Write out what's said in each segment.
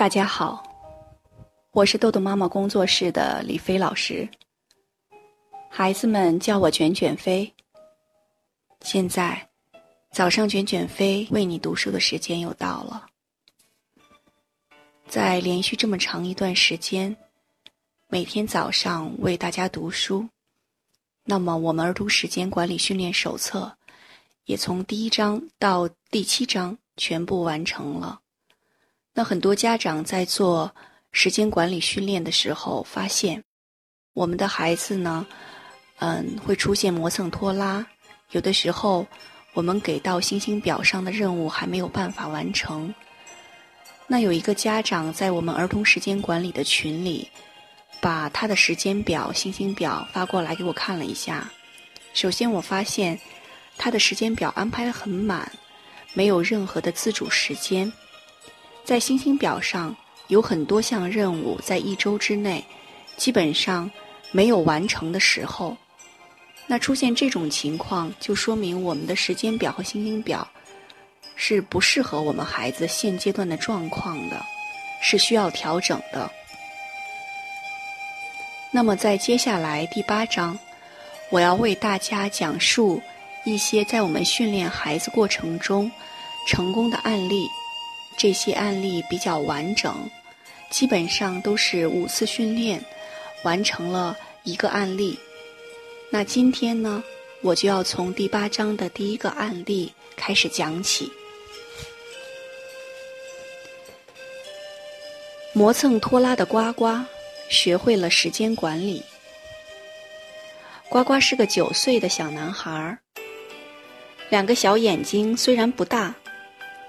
大家好，我是豆豆妈妈工作室的李飞老师。孩子们叫我卷卷飞。现在，早上卷卷飞为你读书的时间又到了。在连续这么长一段时间，每天早上为大家读书，那么我们儿童时间管理训练手册也从第一章到第七章全部完成了。那很多家长在做时间管理训练的时候，发现我们的孩子呢，嗯，会出现磨蹭拖拉。有的时候，我们给到星星表上的任务还没有办法完成。那有一个家长在我们儿童时间管理的群里，把他的时间表、星星表发过来给我看了一下。首先，我发现他的时间表安排的很满，没有任何的自主时间。在星星表上有很多项任务，在一周之内基本上没有完成的时候，那出现这种情况，就说明我们的时间表和星星表是不适合我们孩子现阶段的状况的，是需要调整的。那么在接下来第八章，我要为大家讲述一些在我们训练孩子过程中成功的案例。这些案例比较完整，基本上都是五次训练完成了一个案例。那今天呢，我就要从第八章的第一个案例开始讲起。磨蹭拖拉的呱呱学会了时间管理。呱呱是个九岁的小男孩儿，两个小眼睛虽然不大。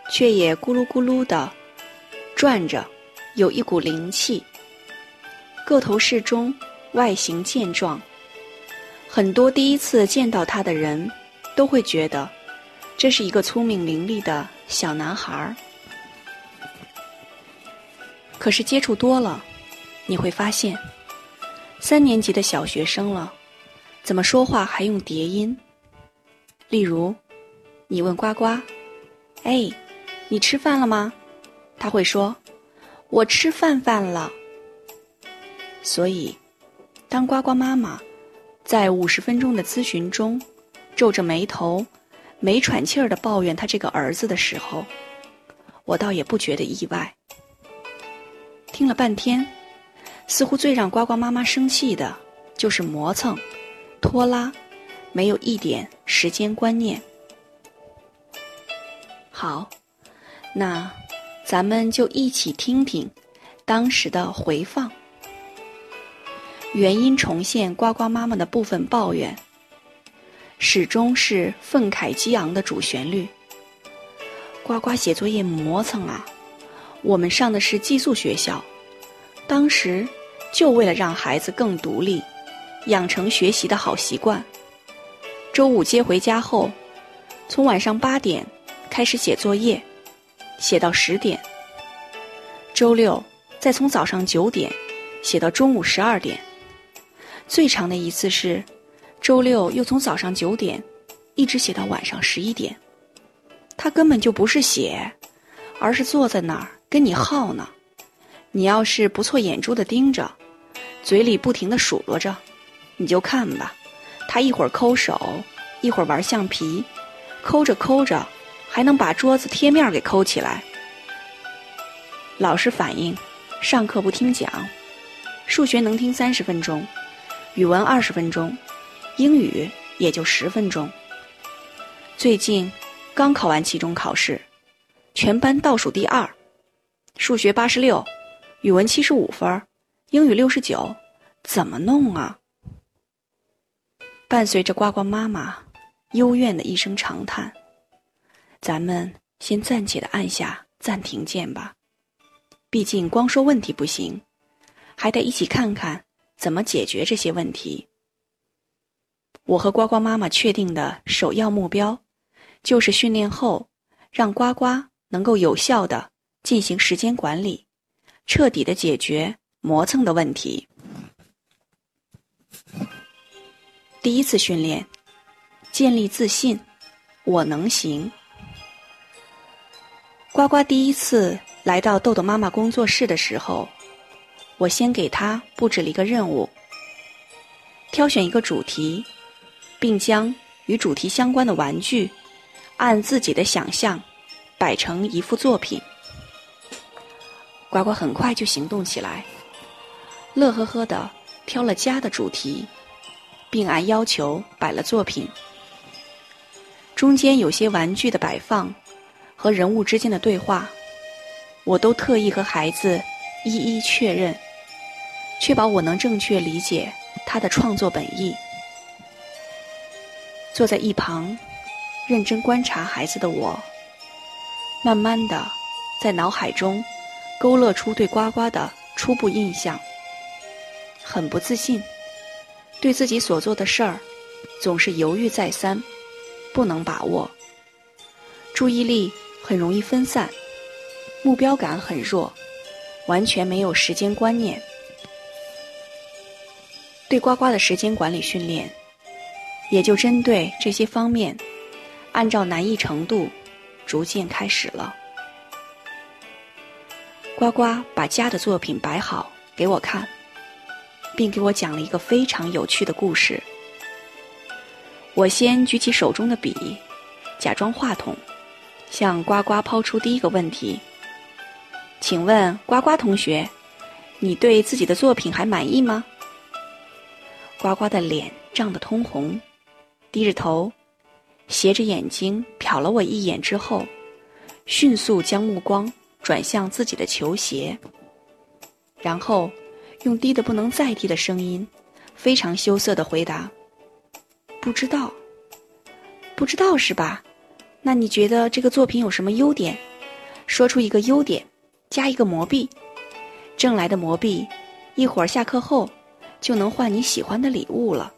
却也咕噜咕噜的转着，有一股灵气。个头适中，外形健壮。很多第一次见到他的人，都会觉得这是一个聪明伶俐的小男孩儿。可是接触多了，你会发现，三年级的小学生了，怎么说话还用叠音？例如，你问呱呱：“哎。”你吃饭了吗？他会说：“我吃饭饭了。”所以，当呱呱妈妈在五十分钟的咨询中皱着眉头、没喘气儿的抱怨他这个儿子的时候，我倒也不觉得意外。听了半天，似乎最让呱呱妈妈生气的就是磨蹭、拖拉，没有一点时间观念。好。那，咱们就一起听听当时的回放。原音重现呱呱妈妈的部分抱怨，始终是愤慨激昂的主旋律。呱呱写作业磨蹭啊！我们上的是寄宿学校，当时就为了让孩子更独立，养成学习的好习惯。周五接回家后，从晚上八点开始写作业。写到十点，周六再从早上九点写到中午十二点，最长的一次是周六又从早上九点一直写到晚上十一点。他根本就不是写，而是坐在那儿跟你耗呢。你要是不错眼珠的盯着，嘴里不停的数落着，你就看吧，他一会儿抠手，一会儿玩橡皮，抠着抠着。还能把桌子贴面给抠起来。老师反映，上课不听讲，数学能听三十分钟，语文二十分钟，英语也就十分钟。最近刚考完期中考试，全班倒数第二，数学八十六，语文七十五分，英语六十九，怎么弄啊？伴随着呱呱妈妈幽怨的一声长叹。咱们先暂且的按下暂停键吧，毕竟光说问题不行，还得一起看看怎么解决这些问题。我和呱呱妈妈确定的首要目标，就是训练后让呱呱能够有效的进行时间管理，彻底的解决磨蹭的问题。第一次训练，建立自信，我能行。呱呱第一次来到豆豆妈妈工作室的时候，我先给他布置了一个任务：挑选一个主题，并将与主题相关的玩具按自己的想象摆成一幅作品。呱呱很快就行动起来，乐呵呵的挑了家的主题，并按要求摆了作品。中间有些玩具的摆放和人物之间的对话，我都特意和孩子一一确认，确保我能正确理解他的创作本意。坐在一旁认真观察孩子的我，慢慢的在脑海中。勾勒出对呱呱的初步印象，很不自信，对自己所做的事儿总是犹豫再三，不能把握，注意力很容易分散，目标感很弱，完全没有时间观念。对呱呱的时间管理训练，也就针对这些方面，按照难易程度逐渐开始了。呱呱把家的作品摆好给我看，并给我讲了一个非常有趣的故事。我先举起手中的笔，假装话筒，向呱呱抛出第一个问题：“请问呱呱同学，你对自己的作品还满意吗？”呱呱的脸涨得通红，低着头，斜着眼睛瞟了我一眼之后，迅速将目光。转向自己的球鞋，然后用低的不能再低的声音，非常羞涩的回答：“不知道，不知道是吧？那你觉得这个作品有什么优点？说出一个优点，加一个魔币，挣来的魔币，一会儿下课后就能换你喜欢的礼物了。”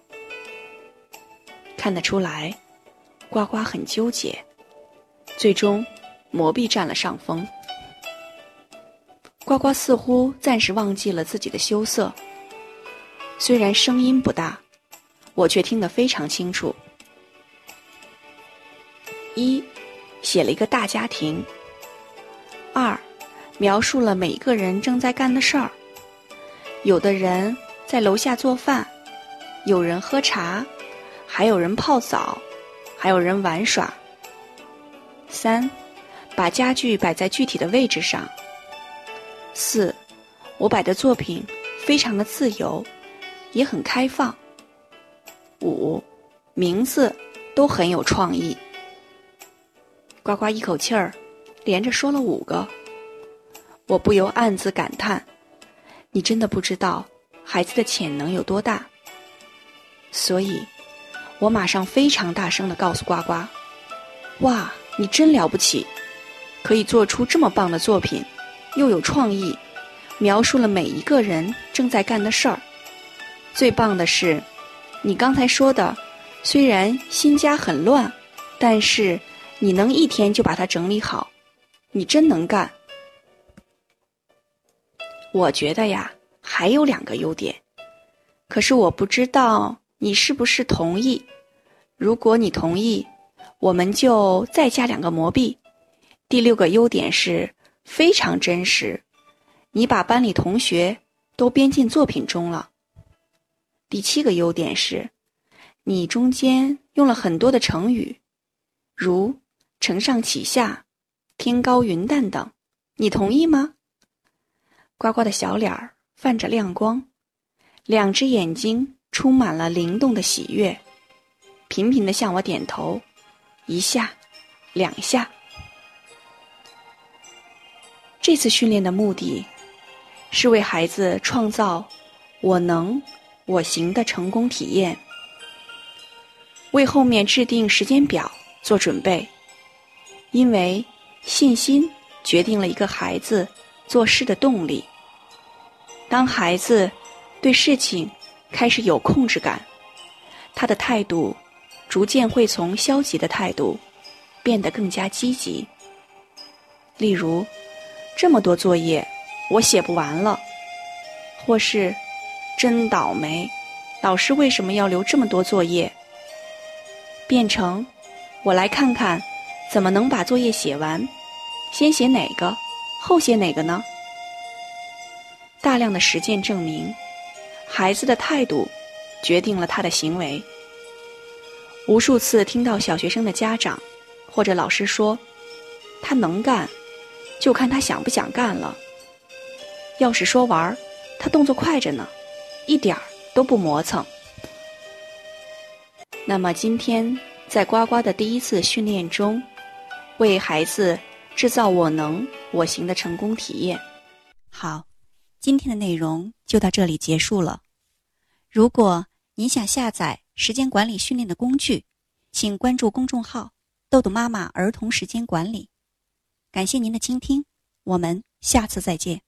看得出来，呱呱很纠结，最终魔币占了上风。呱呱似乎暂时忘记了自己的羞涩，虽然声音不大，我却听得非常清楚。一，写了一个大家庭。二，描述了每个人正在干的事儿。有的人在楼下做饭，有人喝茶，还有人泡澡，还有人玩耍。三，把家具摆在具体的位置上。四，我摆的作品非常的自由，也很开放。五，名字都很有创意。呱呱一口气儿，连着说了五个，我不由暗自感叹：你真的不知道孩子的潜能有多大。所以，我马上非常大声的告诉呱呱：哇，你真了不起，可以做出这么棒的作品。又有创意，描述了每一个人正在干的事儿。最棒的是，你刚才说的，虽然新家很乱，但是你能一天就把它整理好，你真能干。我觉得呀，还有两个优点，可是我不知道你是不是同意。如果你同意，我们就再加两个魔币。第六个优点是。非常真实，你把班里同学都编进作品中了。第七个优点是，你中间用了很多的成语，如“承上启下”“天高云淡”等，你同意吗？呱呱的小脸儿泛着亮光，两只眼睛充满了灵动的喜悦，频频的向我点头，一下，两下。这次训练的目的，是为孩子创造“我能，我行”的成功体验，为后面制定时间表做准备。因为信心决定了一个孩子做事的动力。当孩子对事情开始有控制感，他的态度逐渐会从消极的态度变得更加积极。例如。这么多作业，我写不完了，或是真倒霉，老师为什么要留这么多作业？变成我来看看怎么能把作业写完，先写哪个，后写哪个呢？大量的实践证明，孩子的态度决定了他的行为。无数次听到小学生的家长或者老师说：“他能干，就看他想不想干了。”要是说玩儿，他动作快着呢，一点儿都不磨蹭。那么今天在呱呱的第一次训练中，为孩子制造“我能我行”的成功体验。好，今天的内容就到这里结束了。如果您想下载时间管理训练的工具，请关注公众号“豆豆妈妈儿童时间管理”。感谢您的倾听，我们下次再见。